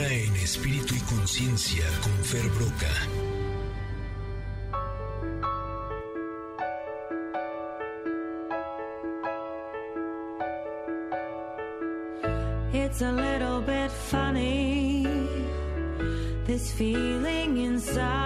Tamara en Espíritu y Conciencia con Fer Broca. It's a little bit funny, this feeling inside.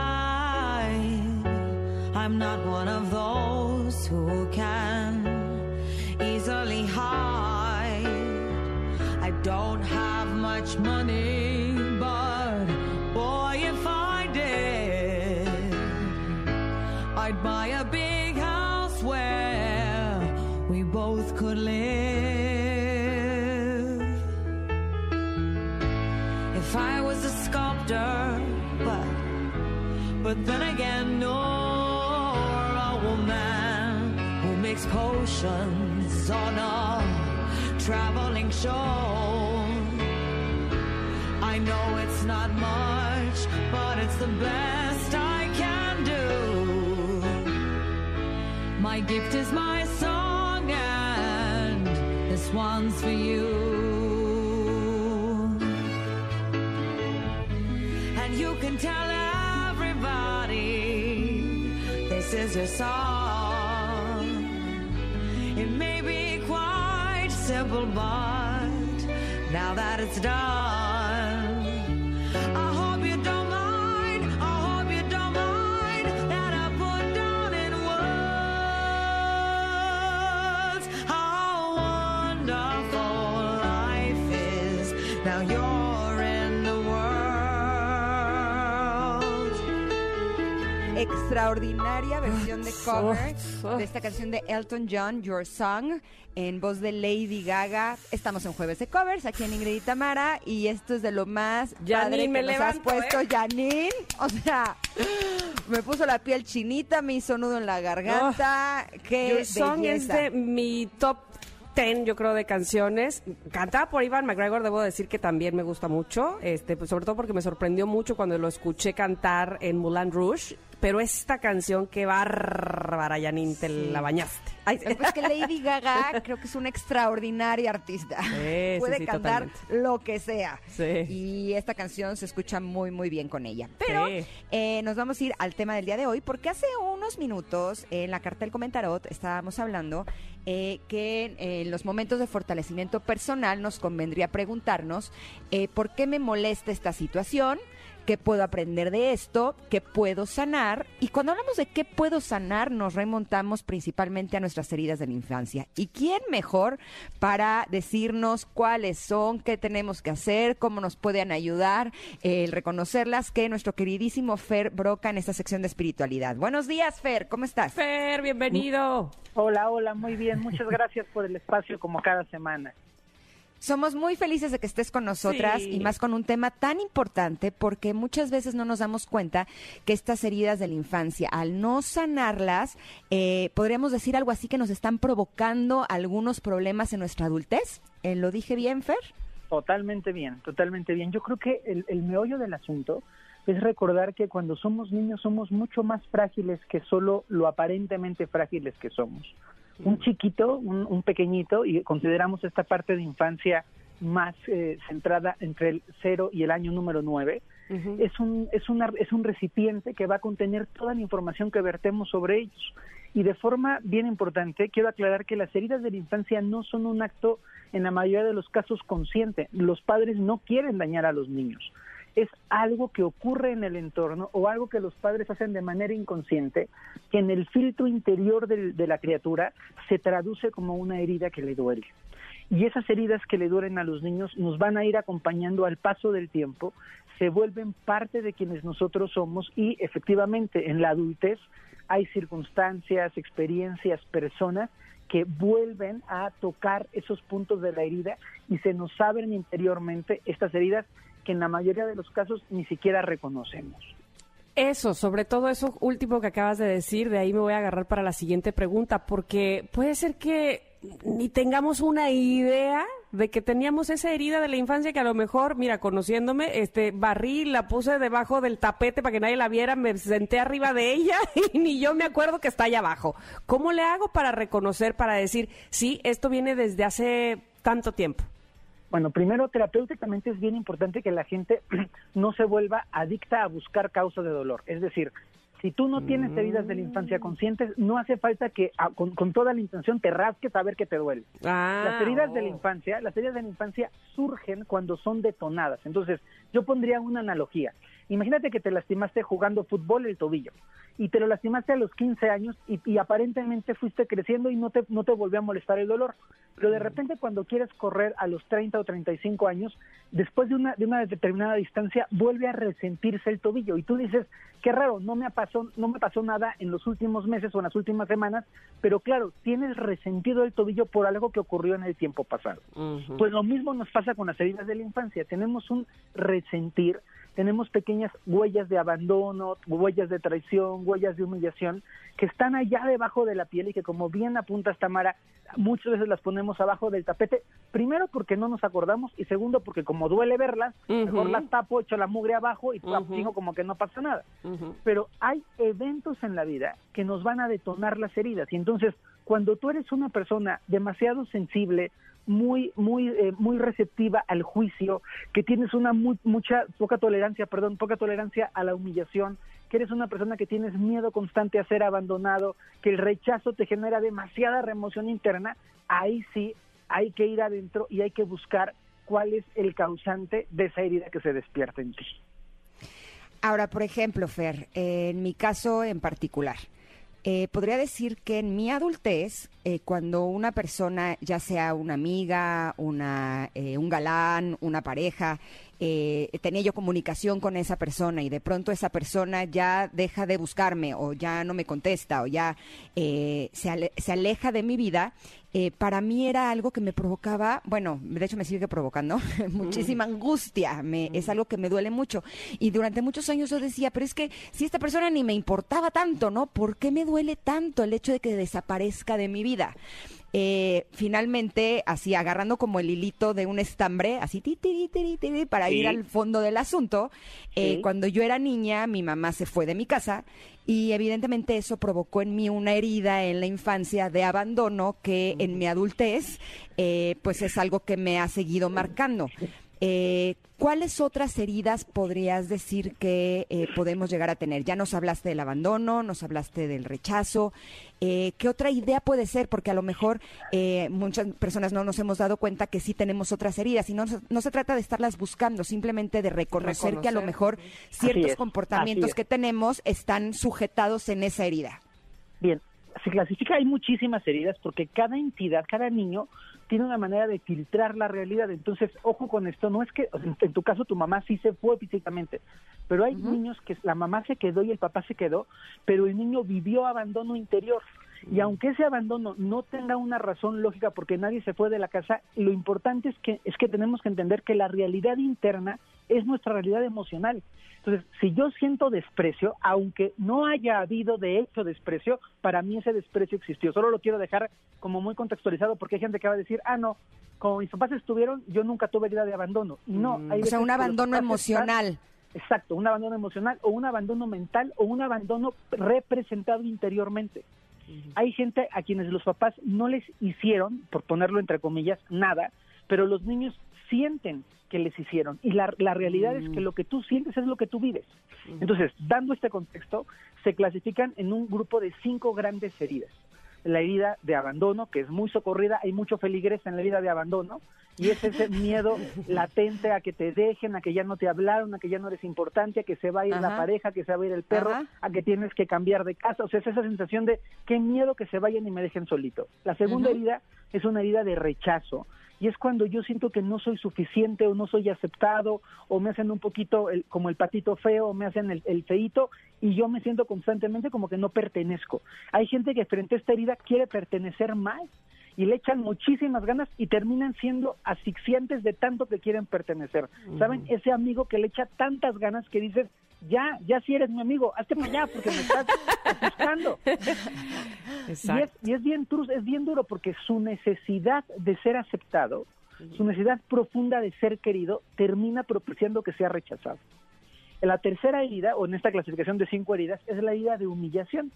If I was a sculptor, but but then again, nor a woman who makes potions on a traveling show. I know it's not much, but it's the best I can do. My gift is my song, and this one's for you. Is your song. It may be quite simple, but now that it's done, extraordinaria versión de cover de esta canción de Elton John, Your Song, en voz de Lady Gaga. Estamos en Jueves de Covers, aquí en Ingrid y Tamara, y esto es de lo más Janine, padre que me nos has puesto, ¿eh? Janine. O sea, me puso la piel chinita, me hizo nudo en la garganta. Qué Your Song es de mi top 10, yo creo, de canciones. Cantada por Ivan McGregor, debo decir que también me gusta mucho, este, pues, sobre todo porque me sorprendió mucho cuando lo escuché cantar en Moulin Rouge. Pero esta canción, qué bárbara, Janine, te la bañaste. Ay, Lo que pasa es que Lady Gaga creo que es una extraordinaria artista. Sí, Puede cantar totalmente. lo que sea. Sí. Y esta canción se escucha muy, muy bien con ella. Pero eh, nos vamos a ir al tema del día de hoy, porque hace unos minutos en la carta del comentarot estábamos hablando eh, que eh, en los momentos de fortalecimiento personal nos convendría preguntarnos eh, por qué me molesta esta situación. ¿Qué puedo aprender de esto? ¿Qué puedo sanar? Y cuando hablamos de qué puedo sanar, nos remontamos principalmente a nuestras heridas de la infancia. ¿Y quién mejor para decirnos cuáles son, qué tenemos que hacer, cómo nos pueden ayudar, eh, el reconocerlas, que nuestro queridísimo Fer Broca en esta sección de espiritualidad? Buenos días, Fer, ¿cómo estás? Fer, bienvenido. Hola, hola, muy bien. Muchas gracias por el espacio como cada semana. Somos muy felices de que estés con nosotras Sí. y más con un tema tan importante porque muchas veces no nos damos cuenta que estas heridas de la infancia, al no sanarlas, eh, podríamos decir algo así que nos están provocando algunos problemas en nuestra adultez. Eh, ¿Lo dije bien, Fer? Totalmente bien, totalmente bien. Yo creo que el, el meollo del asunto es recordar que cuando somos niños somos mucho más frágiles que solo lo aparentemente frágiles que somos. Un chiquito, un, un pequeñito, y consideramos esta parte de infancia más eh, centrada entre el cero y el año número nueve, es un es una es un recipiente que va a contener toda la información que vertemos sobre ellos. Y de forma bien importante quiero aclarar que las heridas de la infancia no son un acto en la mayoría de los casos consciente. Los padres no quieren dañar a los niños es algo que ocurre en el entorno o algo que los padres hacen de manera inconsciente que en el filtro interior del- de la criatura se traduce como una herida que le duele. Y esas heridas que le duelen a los niños nos van a ir acompañando al paso del tiempo, se vuelven parte de quienes nosotros somos y efectivamente en la adultez hay circunstancias, experiencias, personas que vuelven a tocar esos puntos de la herida y se nos abren interiormente estas heridas que en la mayoría de los casos ni siquiera reconocemos. Eso, sobre todo eso último que acabas de decir, de ahí me voy a agarrar para la siguiente pregunta, porque puede ser que ni tengamos una idea de que teníamos esa herida de la infancia que a lo mejor, mira, conociéndome, este, barrí, la puse debajo del tapete para que nadie la viera, me senté arriba de ella y ni yo me acuerdo que está allá abajo. ¿Cómo le hago para reconocer, para decir, sí, esto viene desde hace tanto tiempo? Bueno, primero, terapéuticamente es bien importante que la gente no se vuelva adicta a buscar causa de dolor. Es decir, si tú no tienes heridas de la infancia conscientes, no hace falta que ah, con, con toda la intención te rasques a ver que te duele. Ah, Las heridas de la oh. infancia, las heridas de la infancia surgen cuando son detonadas. Entonces, yo pondría una analogía. Imagínate que te lastimaste jugando fútbol el tobillo y te lo lastimaste a los 15 años y, y aparentemente fuiste creciendo y no te, no te volvió a molestar el dolor. Pero de repente cuando quieres correr a los 30 o 35 años, después de una, de una determinada distancia, vuelve a resentirse el tobillo y tú dices, qué raro, no me pasó, no me pasó nada en los últimos meses o en las últimas semanas, pero claro, tienes resentido el tobillo por algo que ocurrió en el tiempo pasado. Pues lo mismo nos pasa con las heridas de la infancia. Tenemos un resentir, tenemos pequeñas huellas de abandono, huellas de traición, huellas de humillación, que están allá debajo de la piel y que como bien apunta Tamara, muchas veces las ponemos abajo del tapete, primero porque no nos acordamos y segundo porque como duele verlas, mejor las tapo, echo la mugre abajo y Ujú. digo como que no pasa nada. Pero hay eventos en la vida que nos van a detonar las heridas y entonces cuando tú eres una persona demasiado sensible muy muy eh, muy receptiva al juicio que tienes una muy, mucha poca tolerancia perdón poca tolerancia a la humillación que eres una persona que tienes miedo constante a ser abandonado que el rechazo te genera demasiada remoción interna ahí sí hay que ir adentro y hay que buscar cuál es el causante de esa herida que se despierta en ti. Ahora, por ejemplo, Fer, en mi caso en particular, eh, podría decir que en mi adultez, eh, cuando una persona, ya sea una amiga, una, eh, un galán, una pareja, eh, tenía yo comunicación con esa persona y de pronto esa persona ya deja de buscarme o ya no me contesta o ya eh, se, ale- se aleja de mi vida, eh, para mí era algo que me provocaba, bueno, de hecho me sigue provocando muchísima angustia, me, es algo que me duele mucho. Y durante muchos años yo decía, pero es que si esta persona ni me importaba tanto, ¿no? ¿Por qué me duele tanto el hecho de que desaparezca de mi vida? Eh, finalmente, así agarrando como el hilito de un estambre, así ti, ti, ti, ti, ti, para Sí. ir al fondo del asunto, eh, Sí. cuando yo era niña, mi mamá se fue de mi casa y evidentemente eso provocó en mí una herida en la infancia de abandono que en mi adultez, eh, pues es algo que me ha seguido marcando. Eh, ¿Cuáles otras heridas podrías decir que eh, podemos llegar a tener? Ya nos hablaste del abandono, nos hablaste del rechazo. Eh, ¿Qué otra idea puede ser? Porque a lo mejor eh, muchas personas no nos hemos dado cuenta que sí tenemos otras heridas y no, se- no se trata de estarlas buscando, simplemente de reconocer, que a lo mejor ciertos es, comportamientos que tenemos están sujetados en esa herida. Bien, se clasifica, hay muchísimas heridas porque cada entidad, cada niño tiene una manera de filtrar la realidad. Entonces, ojo con esto, no es que, en tu caso tu mamá sí se fue físicamente, pero hay niños que la mamá se quedó y el papá se quedó, pero el niño vivió abandono interior. Y aunque ese abandono no tenga una razón lógica porque nadie se fue de la casa, lo importante es que es que tenemos que entender que la realidad interna es nuestra realidad emocional. Entonces, si yo siento desprecio, aunque no haya habido de hecho desprecio, para mí ese desprecio existió. Solo lo quiero dejar como muy contextualizado porque hay gente que va a decir, ah, no, como mis papás estuvieron, yo nunca tuve herida de abandono. Y no, hay O sea, un abandono emocional. están- exacto, un abandono emocional o un abandono mental o un abandono representado interiormente. Hay gente a quienes los papás no les hicieron, por ponerlo entre comillas, nada, pero los niños sienten que les hicieron. Y la, la realidad es que lo que tú sientes es lo que tú vives. Entonces, dando este contexto, se clasifican en un grupo de cinco grandes heridas. La herida de abandono, que es muy socorrida, hay mucho feligres en la herida de abandono, y es ese miedo latente a que te dejen, a que ya no te hablaron, a que ya no eres importante, a que se va a ir la pareja, a que se va a ir el perro, Ajá. a que tienes que cambiar de casa. O sea, es esa sensación de qué miedo que se vayan y me dejen solito. La segunda herida es una herida de rechazo. Y es cuando yo siento que no soy suficiente o no soy aceptado o me hacen un poquito el- como el patito feo o me hacen el, el feíto y yo me siento constantemente como que no pertenezco. Hay gente que frente a esta herida quiere pertenecer más y le echan muchísimas ganas y terminan siendo asfixiantes de tanto que quieren pertenecer. ¿Saben? Ese amigo que le echa tantas ganas que dices, ya, ya si eres mi amigo, hazte para allá porque me estás asustando. Y es, y es bien es bien duro porque su necesidad de ser aceptado, su necesidad profunda de ser querido, termina propiciando que sea rechazado. La tercera herida, o en esta clasificación de cinco heridas, es la herida de humillación,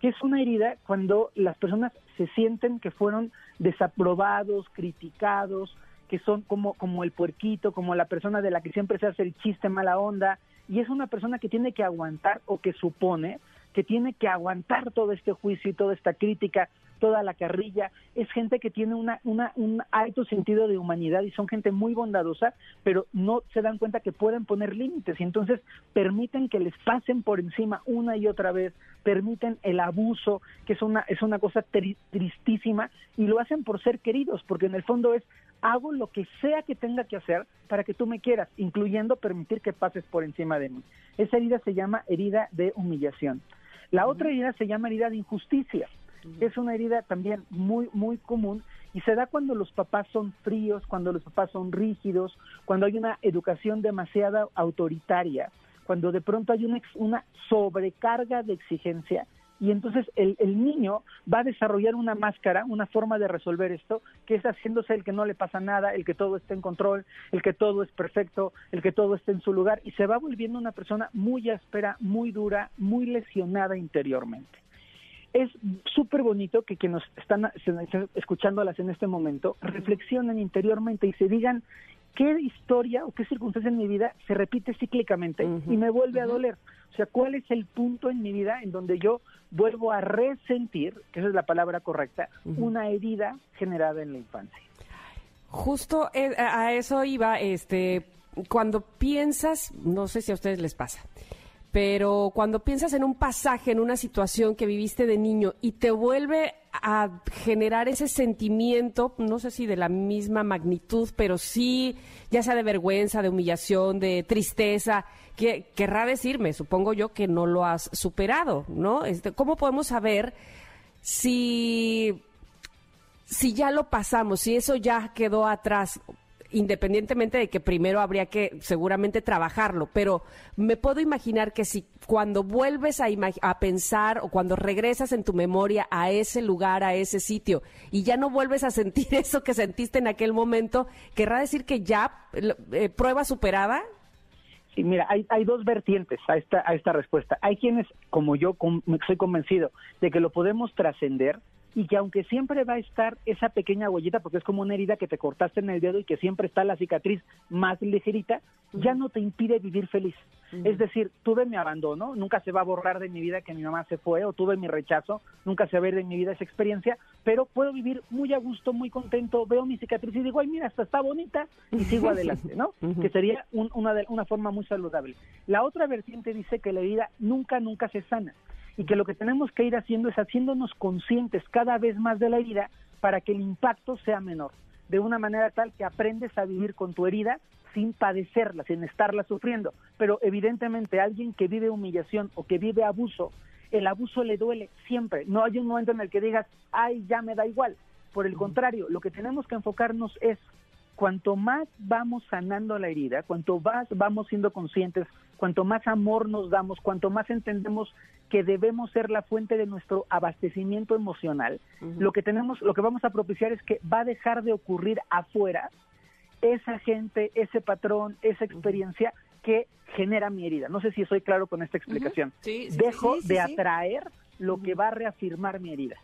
que es una herida cuando las personas se sienten que fueron desaprobados, criticados, que son como, como el puerquito, como la persona de la que siempre se hace el chiste mala onda, y es una persona que tiene que aguantar o que supone que tiene que aguantar todo este juicio y toda esta crítica, toda la carrilla, es gente que tiene una, una, un alto sentido de humanidad y son gente muy bondadosa, pero no se dan cuenta que pueden poner límites y entonces permiten que les pasen por encima una y otra vez, permiten el abuso, que es una, es una cosa tristísima, y lo hacen por ser queridos, porque en el fondo es hago lo que sea que tenga que hacer para que tú me quieras, incluyendo permitir que pases por encima de mí. Esa herida se llama herida de humillación. La otra herida se llama herida de injusticia. Es una herida también muy, muy común y se da cuando los papás son fríos, cuando los papás son rígidos, cuando hay una educación demasiado autoritaria, cuando de pronto hay una, una sobrecarga de exigencia y entonces el, el, niño va a desarrollar una máscara, una forma de resolver esto, que es haciéndose el que no le pasa nada, el que todo esté en control, el que todo es perfecto, el que todo esté en su lugar, y se va volviendo una persona muy áspera, muy dura, muy lesionada interiormente. Es súper bonito que quienes están escuchándolas en este momento reflexionen interiormente y se digan qué historia o qué circunstancia en mi vida se repite cíclicamente y me vuelve a doler. O sea, ¿cuál es el punto en mi vida en donde yo vuelvo a resentir, que esa es la palabra correcta, una herida generada en la infancia? Justo eh, a eso iba, este, cuando piensas, no sé si a ustedes les pasa, pero cuando piensas en un pasaje, en una situación que viviste de niño y te vuelve a generar ese sentimiento, no sé si de la misma magnitud, pero sí, ya sea de vergüenza, de humillación, de tristeza, que querrá decirme, supongo yo, que no lo has superado, ¿no? Este, ¿Cómo podemos saber si, si ya lo pasamos, si eso ya quedó atrás? Independientemente de que primero habría que seguramente trabajarlo, pero me puedo imaginar que si cuando vuelves a, a, pensar o cuando regresas en tu memoria a ese lugar, a ese sitio, y ya no vuelves a sentir eso que sentiste en aquel momento, ¿querrá decir que ya eh, prueba superada? Sí, mira, hay, hay dos vertientes a esta, a esta respuesta. Hay quienes, como yo, soy convencido de que lo podemos trascender y que aunque siempre va a estar esa pequeña huellita, porque es como una herida que te cortaste en el dedo y que siempre está la cicatriz más ligerita, ya no te impide vivir feliz. Es decir, tuve mi abandono, nunca se va a borrar de mi vida que mi mamá se fue, o tuve mi rechazo, nunca se va a ver de mi vida esa experiencia, pero puedo vivir muy a gusto, muy contento, veo mi cicatriz y digo, ay, mira, esta está bonita y sigo adelante, ¿no? Que sería una, una forma muy saludable. La otra vertiente dice que la herida nunca, nunca se sana y que lo que tenemos que ir haciendo es haciéndonos conscientes cada vez más de la herida para que el impacto sea menor, de una manera tal que aprendes a vivir con tu herida sin padecerla, sin estarla sufriendo. Pero evidentemente alguien que vive humillación o que vive abuso, el abuso le duele siempre. No hay un momento en el que digas, ay, ya me da igual. Por el contrario, lo que tenemos que enfocarnos es cuanto más vamos sanando la herida, cuanto más vamos siendo conscientes, cuanto más amor nos damos, cuanto más entendemos que debemos ser la fuente de nuestro abastecimiento emocional, lo que tenemos, lo que vamos a propiciar es que va a dejar de ocurrir afuera esa gente, ese patrón, esa experiencia que genera mi herida. No sé si soy claro con esta explicación. Dejo de atraer lo que va a reafirmar mi herida.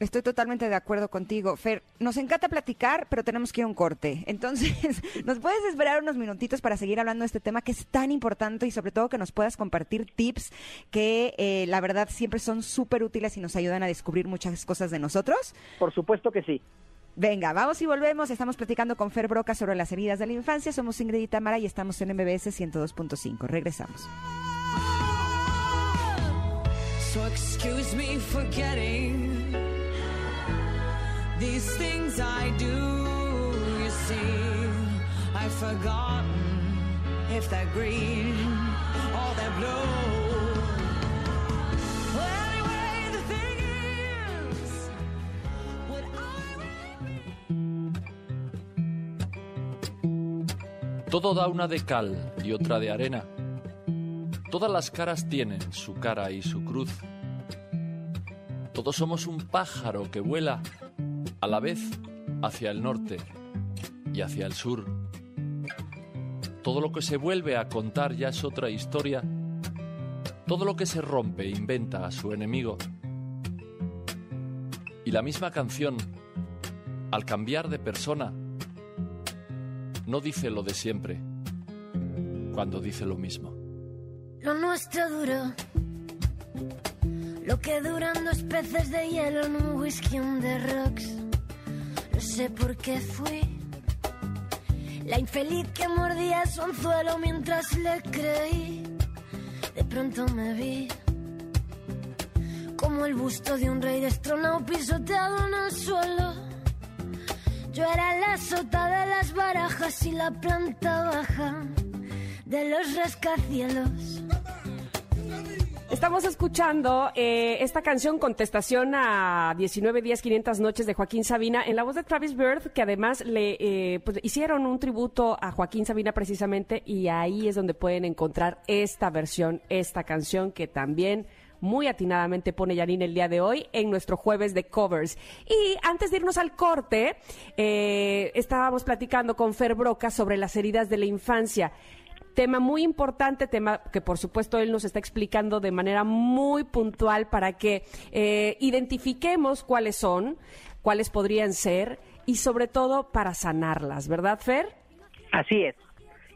Estoy totalmente de acuerdo contigo. Fer, nos encanta platicar, pero tenemos que ir a un corte. Entonces, ¿nos puedes esperar unos minutitos para seguir hablando de este tema que es tan importante y sobre todo que nos puedas compartir tips que eh, la verdad siempre son súper útiles y nos ayudan a descubrir muchas cosas de nosotros? Por supuesto que sí. Venga, vamos y volvemos. Estamos platicando con Fer Broca sobre las heridas de la infancia. Somos Ingrid y Tamara y estamos en MBS 102.5. Regresamos. So excuse me for These things I do, you see, I've forgotten if they're green or they're blue. Todo da una de cal y otra de arena. Todas las caras tienen su cara y su cruz. Todos somos un pájaro que vuela a la vez hacia el norte y hacia el sur. Todo lo que se vuelve a contar ya es otra historia. Todo lo que se rompe inventa a su enemigo. Y la misma canción, al cambiar de persona, no dice lo de siempre cuando dice lo mismo. Lo nuestro duró. Lo que duran dos peces de hielo en un whisky on the rocks. Sé por qué fui. La infeliz que mordía su anzuelo mientras le creí. De pronto me vi como el busto de un rey destronado pisoteado en el suelo. Yo era la sota de las barajas y la planta baja de los rascacielos. Estamos escuchando eh, esta canción Contestación a 19 días 500 noches de Joaquín Sabina en la voz de Travis Bird, que además le eh, pues, hicieron un tributo a Joaquín Sabina precisamente y ahí es donde pueden encontrar esta versión, esta canción que también muy atinadamente pone Janine el día de hoy en nuestro jueves de covers. Y antes de irnos al corte, eh, estábamos platicando con Fer Broca sobre las heridas de la infancia. Tema muy importante, tema que por supuesto él nos está explicando de manera muy puntual para que eh, identifiquemos cuáles son, cuáles podrían ser y sobre todo para sanarlas, ¿verdad, Fer? Así es.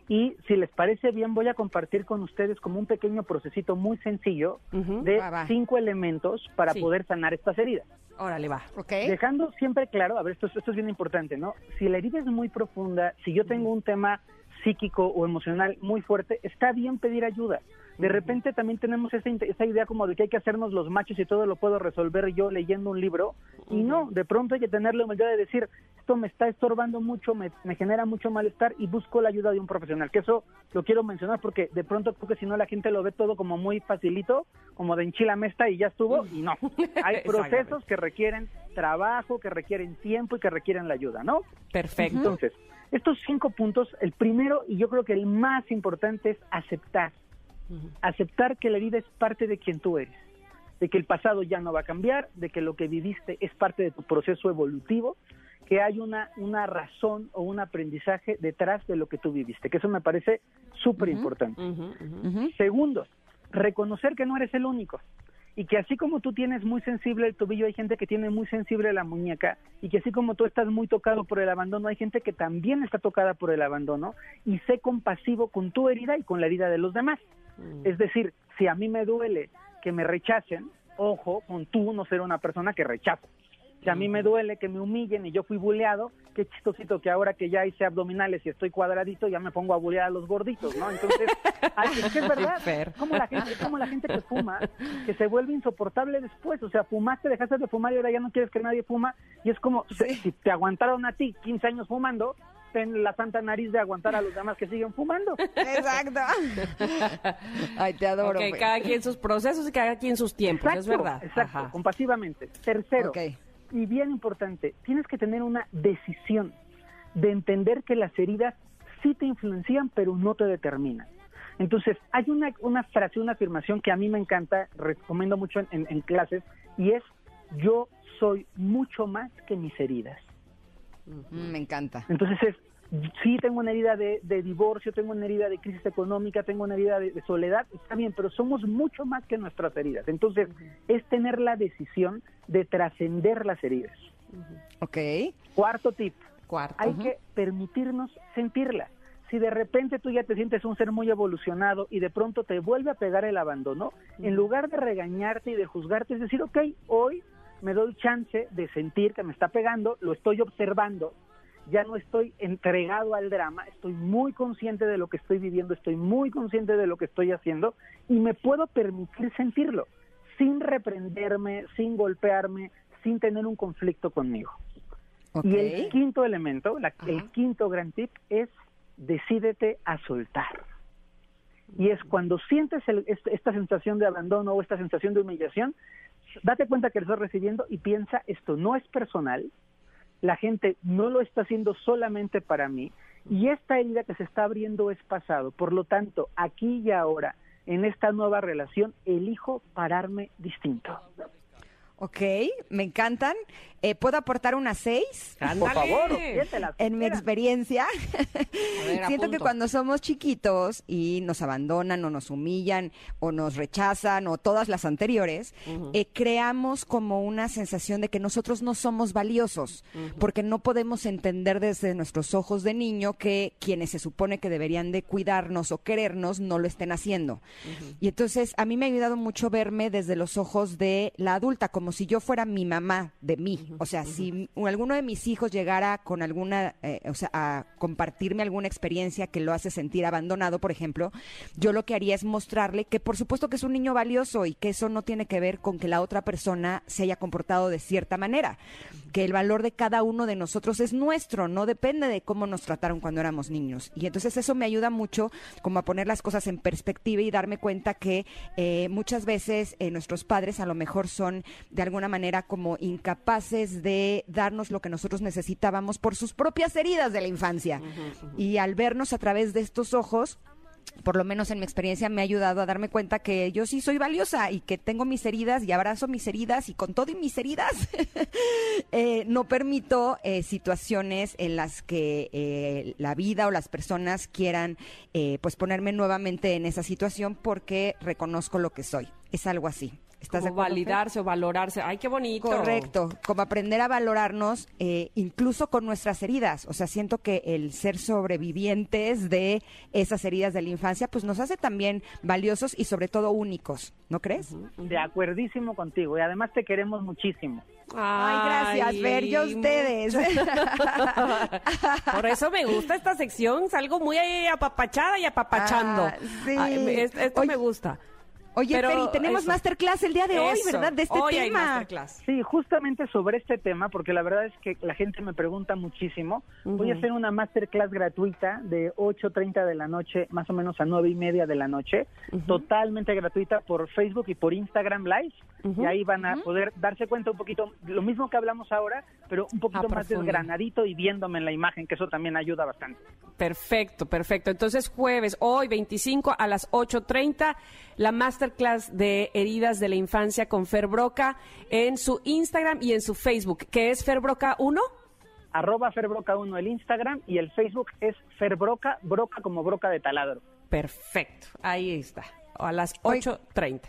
Y si les parece bien, voy a compartir con ustedes como un pequeño procesito muy sencillo de Va, va. cinco elementos para Sí. poder sanar estas heridas. Órale, va. ¿Ok? Dejando siempre claro, a ver, esto, es- esto es bien importante, ¿no? Si la herida es muy profunda, si yo tengo un tema psíquico o emocional muy fuerte, está bien pedir ayuda. De repente también tenemos esa, esa idea como de que hay que hacernos los machos y todo lo puedo resolver yo leyendo un libro. Y no, de pronto hay que tener la humildad de decir, esto me está estorbando mucho, me, me genera mucho malestar y busco la ayuda de un profesional. Que eso lo quiero mencionar porque de pronto creo que si no la gente lo ve todo como muy facilito, como de enchila mesta y ya estuvo, y no. Hay procesos que requieren trabajo, que requieren tiempo y que requieren la ayuda, ¿no? Perfecto. Entonces, estos cinco puntos, el primero y yo creo que el más importante es aceptar. Aceptar que la herida es parte de quien tú eres, de que el pasado ya no va a cambiar, de que lo que viviste es parte de tu proceso evolutivo, que hay una, una razón o un aprendizaje detrás de lo que tú viviste, que eso me parece súper importante. Segundo, reconocer que no eres el único y que así como tú tienes muy sensible el tobillo, hay gente que tiene muy sensible la muñeca y que así como tú estás muy tocado por el abandono, hay gente que también está tocada por el abandono y sé compasivo con tu herida y con la herida de los demás. Es decir, si a mí me duele que me rechacen, ojo con tú no ser una persona que rechaza. Si a mí me duele que me humillen y yo fui buleado, qué chistosito que ahora que ya hice abdominales y estoy cuadradito, ya me pongo a bulear a los gorditos, ¿no? Entonces, ay, es que es verdad, como la gente, es como la gente que fuma, que se vuelve insoportable después, o sea, fumaste, dejaste de fumar y ahora ya no quieres que nadie fuma, y es como, si te aguantaron a ti 15 años fumando, ten la santa nariz de aguantar a los demás que siguen fumando. Exacto. Ay, te adoro. Ok, güey. cada quien sus procesos y cada quien sus tiempos, es verdad. Exacto, Ajá. compasivamente. Tercero, Ok. Y bien importante, tienes que tener una decisión de entender que las heridas sí te influencian, pero no te determinan. Entonces, hay una, una frase, una afirmación que a mí me encanta, recomiendo mucho en, en- en clases, y es, yo soy mucho más que mis heridas. Mm, me encanta. Entonces es, sí tengo una herida de, de divorcio, tengo una herida de crisis económica, tengo una herida de, de soledad, está bien, pero somos mucho más que nuestras heridas. Entonces es tener la decisión de trascender las heridas. Ok. Cuarto tip, Cuarto. hay que permitirnos sentirla. Si de repente tú ya te sientes un ser muy evolucionado y de pronto te vuelve a pegar el abandono, en lugar de regañarte y de juzgarte, es decir, ok, hoy me doy chance de sentir que me está pegando, lo estoy observando, ya no estoy entregado al drama, estoy muy consciente de lo que estoy viviendo, estoy muy consciente de lo que estoy haciendo y me puedo permitir sentirlo sin reprenderme, sin sin tener un conflicto conmigo. Y el quinto elemento, la- el quinto gran tip es decídete a soltar. Y es cuando sientes el- est- esta sensación de abandono o esta sensación de humillación, date cuenta que lo estás recibiendo y piensa, esto no es personal, la gente no lo está haciendo solamente para mí, y esta herida que se está abriendo es pasado. Por lo tanto, aquí y ahora, en esta nueva relación, elijo pararme distinto. Ok, me encantan. Eh, ¿Puedo aportar una seis? Por favor, En mi experiencia, ver, siento que cuando somos chiquitos y nos abandonan o nos humillan o nos rechazan o todas las anteriores, eh, creamos como una sensación de que nosotros no somos valiosos porque no podemos entender desde nuestros ojos de niño que quienes se supone que deberían de cuidarnos o querernos no lo estén haciendo. Y entonces a mí me ha ayudado mucho verme desde los ojos de la adulta, como si yo fuera mi mamá de mí. O sea, si alguno de mis hijos llegara con alguna, eh, o sea, a compartirme alguna experiencia que lo hace sentir abandonado, por ejemplo, yo lo que haría es mostrarle que por supuesto que es un niño valioso y que eso no tiene que ver con que la otra persona se haya comportado de cierta manera, que el valor de cada uno de nosotros es nuestro, no depende de cómo nos trataron cuando éramos niños. Y entonces eso me ayuda mucho como a poner las cosas en perspectiva y darme cuenta que eh, muchas veces eh, nuestros padres a lo mejor son de alguna manera como incapaces de darnos lo que nosotros necesitábamos por sus propias heridas de la infancia. Y al vernos a través de estos ojos, por lo menos en mi experiencia me ha ayudado a darme cuenta que yo sí soy valiosa y que tengo mis heridas y abrazo mis heridas y con todo y mis heridas eh, no permito eh, situaciones en las que eh, la vida o las personas quieran eh, pues ponerme nuevamente en esa situación porque reconozco lo que soy. Es algo así. ¿Estás de Como validarse o valorarse. Ay, qué bonito. Correcto, como aprender a valorarnos eh, incluso con nuestras heridas. O sea, siento que el ser sobrevivientes de esas heridas de la infancia, pues nos hace también valiosos y sobre todo únicos, ¿no crees? De acuerdísimo contigo y además te queremos muchísimo. Ay, gracias, Fer, y a ustedes. Por eso me gusta esta sección, salgo muy apapachada y apapachando. Ah, sí. Ay, esto Oye, me gusta. Oye, Pero Fer, y tenemos eso. masterclass el día de hoy, Eso. ¿verdad? De este Hoy hay tema. masterclass. Sí, justamente sobre este tema, porque la verdad es que la gente me pregunta muchísimo. Voy a hacer una masterclass gratuita de 8.30 de la noche, más o menos a 9 y media de la noche, totalmente gratuita por Facebook y por Instagram Live. Y ahí van a poder darse cuenta un poquito, lo mismo que hablamos ahora, pero un poquito A más desgranadito y viéndome en la imagen, que eso también ayuda bastante. Perfecto, perfecto. Entonces, jueves, hoy 25 a las 8.30, la masterclass de heridas de la infancia con Fer Broca en su Instagram y en su Facebook, que es Fer Broca 1. Arroba Ferbroca1 el Instagram y el Facebook es Ferbroca, broca como broca de taladro. Perfecto, ahí está, a las Hoy- 8.30.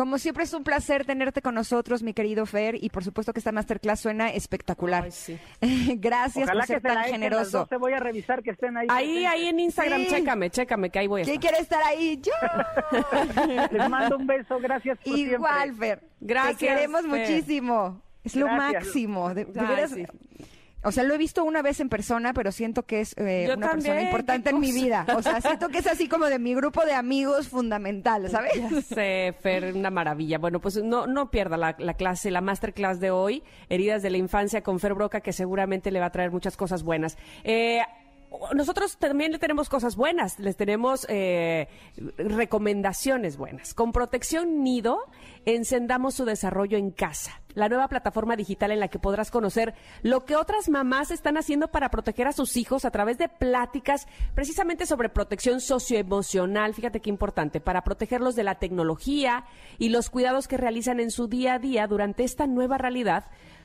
Como siempre es un placer tenerte con nosotros, mi querido Fer, y por supuesto que esta masterclass suena espectacular. Ay, sí. Gracias Ojalá por ser tan generoso. 12, voy a revisar que estén ahí. Ahí, ahí en Instagram, Sí. chécame, chécame, que ahí voy a ¿Quién estar. quiere estar ahí? Yo. Les mando un beso, gracias por Igual, siempre. Fer. Gracias, Te queremos Fer. muchísimo. Es lo Gracias. máximo. De, de Ay, veras, sí. O sea, lo he visto una vez en persona, pero siento que es eh, una persona importante en mi vida. O sea, siento que es así como de mi grupo de amigos fundamental, ¿sabes? Ya sé, Fer, una maravilla. Bueno, pues no, no pierda la, la clase, la masterclass de hoy, Heridas de la Infancia con Fer Broca, que seguramente le va a traer muchas cosas buenas. Eh, nosotros también le tenemos cosas buenas, les tenemos eh, recomendaciones buenas. Con Protección Nido, encendamos su desarrollo en casa. La nueva plataforma digital en la que podrás conocer lo que otras mamás están haciendo para proteger a sus hijos a través de pláticas precisamente sobre protección socioemocional. Fíjate qué importante, para protegerlos de la tecnología y los cuidados que realizan en su día a día durante esta nueva realidad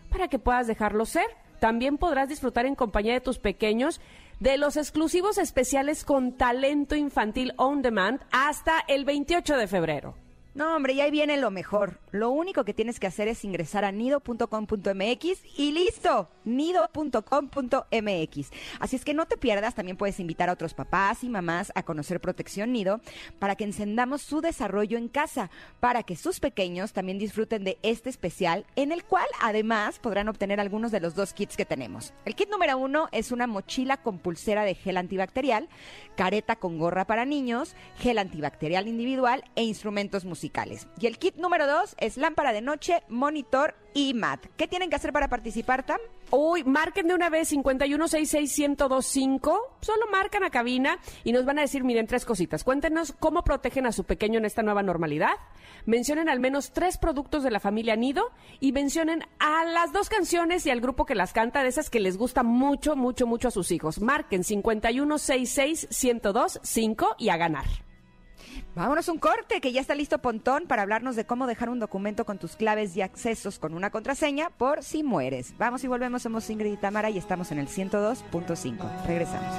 para que puedas dejarlos ser. También podrás disfrutar en compañía de tus pequeños de los exclusivos especiales con talento infantil on demand hasta el 28 de febrero. No, hombre, y ahí viene lo mejor. Lo único que tienes que hacer es ingresar a nido.com.mx y listo, nido.com.mx. Así es que no te pierdas, también puedes invitar a otros papás y mamás a conocer Protección Nido para que encendamos su desarrollo en casa, para que sus pequeños también disfruten de este especial, en el cual además podrán obtener algunos de los dos kits que tenemos. El kit número uno es una mochila con pulsera de gel antibacterial, careta con gorra para niños, gel antibacterial individual e instrumentos Y el kit número dos es lámpara de noche, monitor y mat. ¿Qué tienen que hacer para participar, Tam? Uy, marquen de una vez 5166125, solo marcan a cabina y nos van a decir, miren, tres cositas. Cuéntenos cómo protegen a su pequeño en esta nueva normalidad. Mencionen al menos tres productos de la familia Nido y mencionen a las dos canciones y al grupo que las canta, de esas que les gusta mucho, mucho, mucho a sus hijos. Marquen 5166125 y a ganar. Vámonos un corte, que ya está listo Pontón para hablarnos de cómo dejar un documento con tus claves y accesos con una contraseña por si mueres. Vamos y volvemos, somos Ingrid y Tamara y estamos en el 102.5. Regresamos.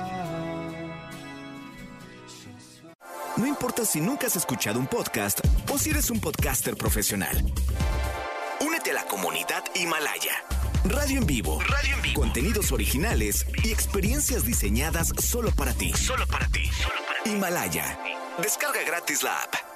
No importa si nunca has escuchado un podcast o si eres un podcaster profesional. Únete a la comunidad Himalaya. Radio en vivo. Radio en vivo. Contenidos originales y experiencias diseñadas solo para ti. Solo para ti. Solo para ti. Himalaya. Descarga gratis la app.